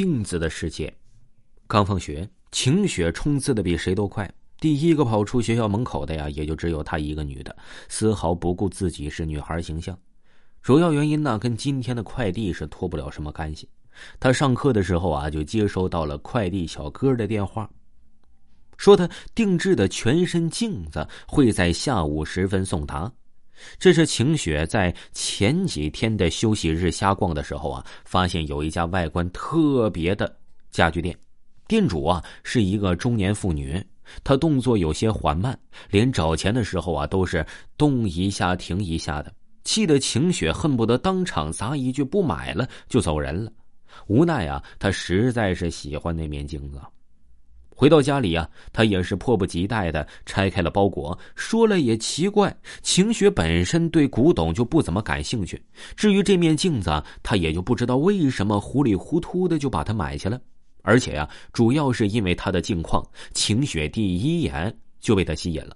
镜子的世界。刚放学，晴雪冲刺的比谁都快。第一个跑出学校门口的呀，也就只有她一个女的，丝毫不顾自己是女孩形象。主要原因呢，跟今天的快递是脱不了什么干系。她上课的时候啊，就接收到了快递小哥的电话，说他定制的全身镜子会在下午时分送达。这是晴雪在前几天的休息日瞎逛的时候啊，发现有一家外观特别的家具店。店主啊是一个中年妇女，她动作有些缓慢，连找钱的时候啊都是动一下停一下的，气得晴雪恨不得当场砸一句不买了就走人了。无奈啊，她实在是喜欢那面镜子。回到家里啊，他也是迫不及待的拆开了包裹。说了也奇怪，晴雪本身对古董就不怎么感兴趣，至于这面镜子，他也就不知道为什么糊里糊涂的就把它买下了。而且呀，主要是因为它的镜框，晴雪第一眼就被它吸引了。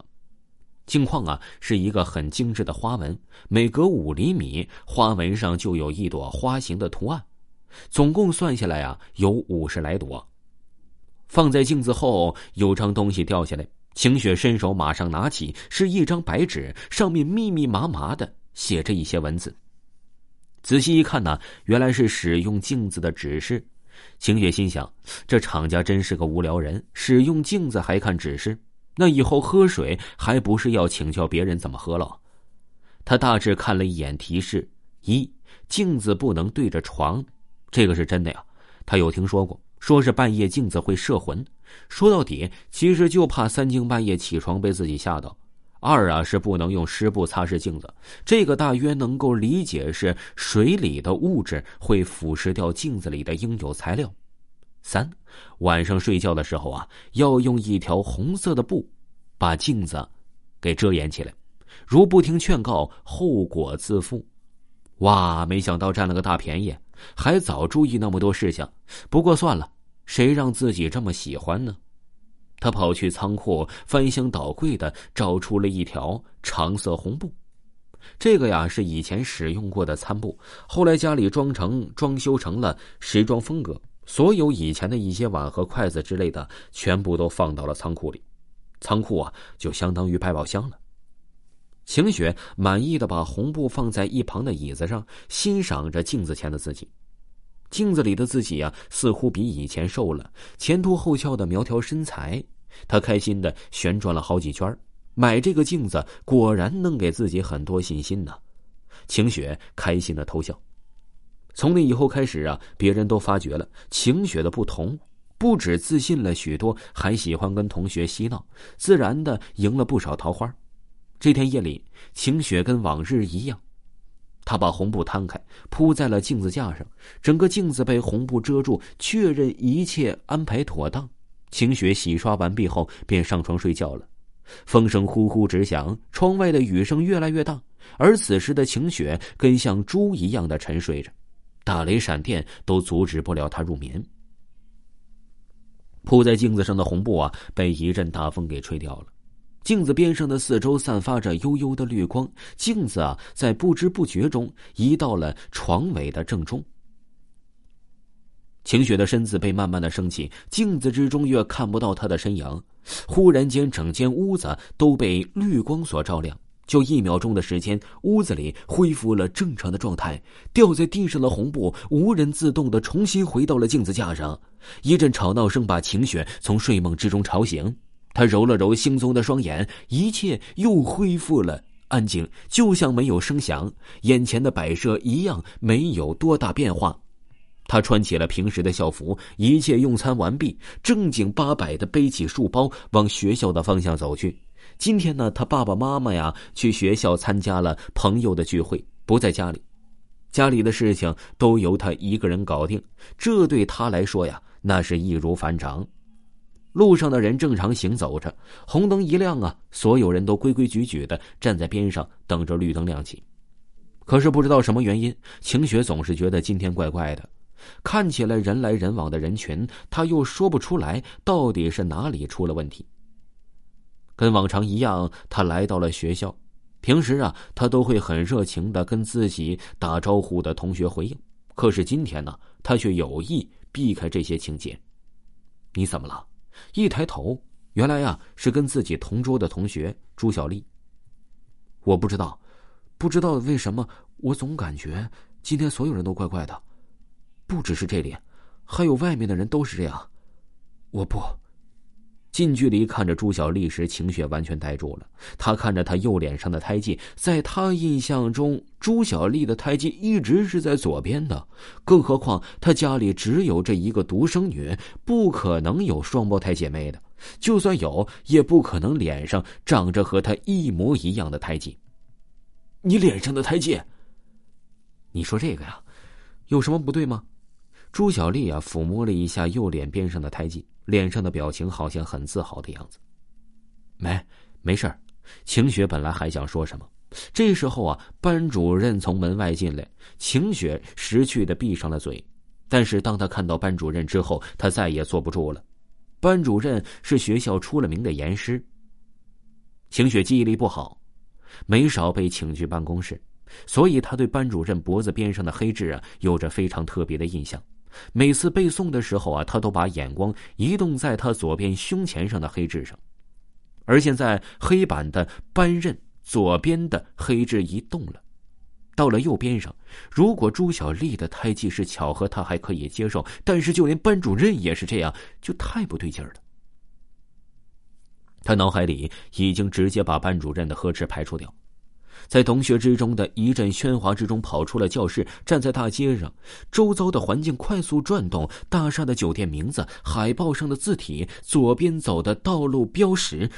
镜框啊，是一个很精致的花纹，每隔五厘米，花纹上就有一朵花形的图案，总共算下来啊，有五十来朵。放在镜子后，有张东西掉下来，晴雪伸手马上拿起，是一张白纸，上面密密麻麻的写着一些文字。仔细一看呢，原来是使用镜子的指示。晴雪心想：这厂家真是个无聊人，使用镜子还看指示，那以后喝水还不是要请教别人怎么喝了？他大致看了一眼提示：一，镜子不能对着床，这个是真的呀，他有听说过，说是半夜镜子会摄魂。说到底，其实就怕三更半夜起床被自己吓到。二啊是不能用湿布擦拭镜子，这个大约能够理解是水里的物质会腐蚀掉镜子里的应有材料。三，晚上睡觉的时候啊，要用一条红色的布把镜子给遮掩起来，如不听劝告，后果自负。哇，没想到占了个大便宜，还早注意那么多事项。不过算了，谁让自己这么喜欢呢？他跑去仓库，翻箱倒柜的找出了一条长色红布。这个呀是以前使用过的餐布，后来家里装成装修成了时装风格。所有以前的一些碗和筷子之类的，全部都放到了仓库里。仓库啊，就相当于百宝箱了。晴雪满意的把红布放在一旁的椅子上，欣赏着镜子前的自己。镜子里的自己呀，似乎比以前瘦了，前凸后翘的苗条身材。他开心的旋转了好几圈，买这个镜子果然能给自己很多信心呢。晴雪开心的偷笑。从那以后开始啊，别人都发觉了晴雪的不同，不止自信了许多，还喜欢跟同学嬉闹，自然的赢了不少桃花。这天夜里，晴雪跟往日一样，他把红布摊开，铺在了镜子架上，整个镜子被红布遮住，确认一切安排妥当。晴雪洗刷完毕后，便上床睡觉了。风声呼呼直响，窗外的雨声越来越大。而此时的晴雪跟像猪一样的沉睡着，打雷闪电都阻止不了她入眠。铺在镜子上的红布啊，被一阵大风给吹掉了。镜子边上的四周散发着幽幽的绿光，镜子啊，在不知不觉中移到了床尾的正中。晴雪的身子被慢慢的升起，镜子之中越看不到她的身影。忽然间，整间屋子都被绿光所照亮。就一秒钟的时间，屋子里恢复了正常的状态。掉在地上的红布无人自动的重新回到了镜子架上。一阵吵闹声把晴雪从睡梦之中吵醒，他揉了揉惺忪的双眼，一切又恢复了安静，就像没有声响。眼前的摆设一样没有多大变化。他穿起了平时的校服，一切用餐完毕，正经八百的背起书包往学校的方向走去。今天呢，他爸爸妈妈呀去学校参加了朋友的聚会，不在家里，家里的事情都由他一个人搞定。这对他来说呀，那是易如反掌。路上的人正常行走着，红灯一亮啊，所有人都规规矩矩的站在边上等着绿灯亮起。可是不知道什么原因，晴雪总是觉得今天怪怪的。看起来人来人往的人群，他又说不出来到底是哪里出了问题。跟往常一样，他来到了学校。平时啊，他都会很热情的跟自己打招呼的同学回应。可是今天呢，他却有意避开这些情节。你怎么了？一抬头，原来呀是跟自己同桌的同学朱小丽。我不知道，不知道为什么，我总感觉今天所有人都怪怪的，不只是这里，还有外面的人都是这样。我不。近距离看着朱小丽时，晴雪完全呆住了。他看着她右脸上的胎记，在他印象中，朱小丽的胎记一直是在左边的。更何况他家里只有这一个独生女，不可能有双胞胎姐妹的。就算有，也不可能脸上长着和她一模一样的胎记。你脸上的胎记？你说这个呀，有什么不对吗？朱小丽啊，抚摸了一下右脸边上的胎记。脸上的表情好像很自豪的样子。没，没事儿晴雪本来还想说什么，这时候啊，班主任从门外进来，晴雪识趣的闭上了嘴。但是当他看到班主任之后，他再也坐不住了。班主任是学校出了名的严师。晴雪记忆力不好，没少被请去办公室，所以他对班主任脖子边上的黑痣啊，有着非常特别的印象。每次背诵的时候啊，他都把眼光移动在他左边胸前上的黑痣上，而现在黑板的班任左边的黑痣移动了，到了右边上。如果朱小丽的胎记是巧合，他还可以接受，但是就连班主任也是这样，就太不对劲儿了。他脑海里已经直接把班主任的呵斥排除掉。在同学之中的一阵喧哗之中，跑出了教室，站在大街上，周遭的环境快速转动，大厦的酒店名字、海报上的字体、左边走的道路标识，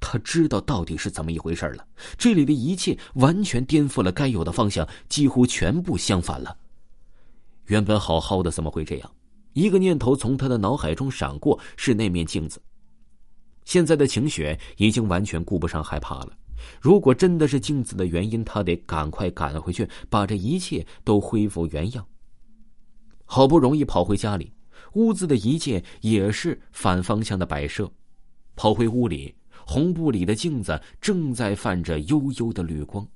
他知道到底是怎么一回事了。这里的一切完全颠覆了该有的方向，几乎全部相反了。原本好好的，怎么会这样？一个念头从他的脑海中闪过，是那面镜子。现在的晴雪已经完全顾不上害怕了。如果真的是镜子的原因，他得赶快赶回去，把这一切都恢复原样。好不容易跑回家里，屋子的一切也是反方向的摆设。跑回屋里，红布里的镜子正在泛着幽幽的绿光。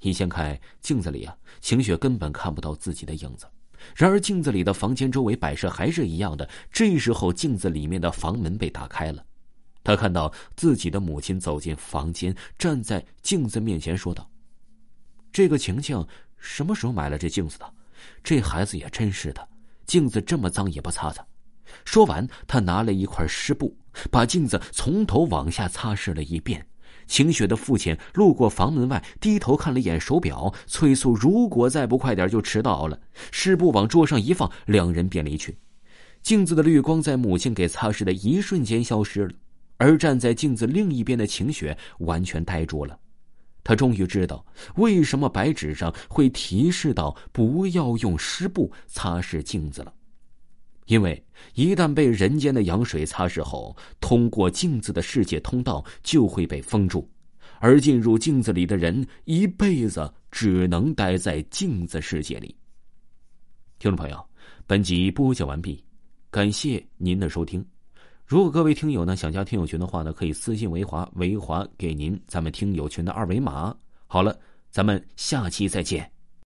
一掀开镜子里啊，晴雪根本看不到自己的影子。然而镜子里的房间周围摆设还是一样的。这时候，镜子里面的房门被打开了。他看到自己的母亲走进房间，站在镜子面前，说道：“这个晴晴什么时候买了这镜子的？这孩子也真是的，镜子这么脏也不擦擦。”说完，他拿了一块湿布，把镜子从头往下擦拭了一遍。晴雪的父亲路过房门外，低头看了一眼手表，催促：“如果再不快点，就迟到了。”湿布往桌上一放，两人便离去。镜子的绿光在母亲给擦拭的一瞬间消失了。而站在镜子另一边的晴雪完全呆住了，他终于知道为什么白纸上会提示到不要用湿布擦拭镜子了，因为一旦被人间的羊水擦拭后，通过镜子的世界通道就会被封住，而进入镜子里的人一辈子只能待在镜子世界里。听众朋友，本集播讲完毕，感谢您的收听。如果各位听友呢想加听友群的话呢，可以私信维华，维华给您咱们听友群的二维码。好了，咱们下期再见。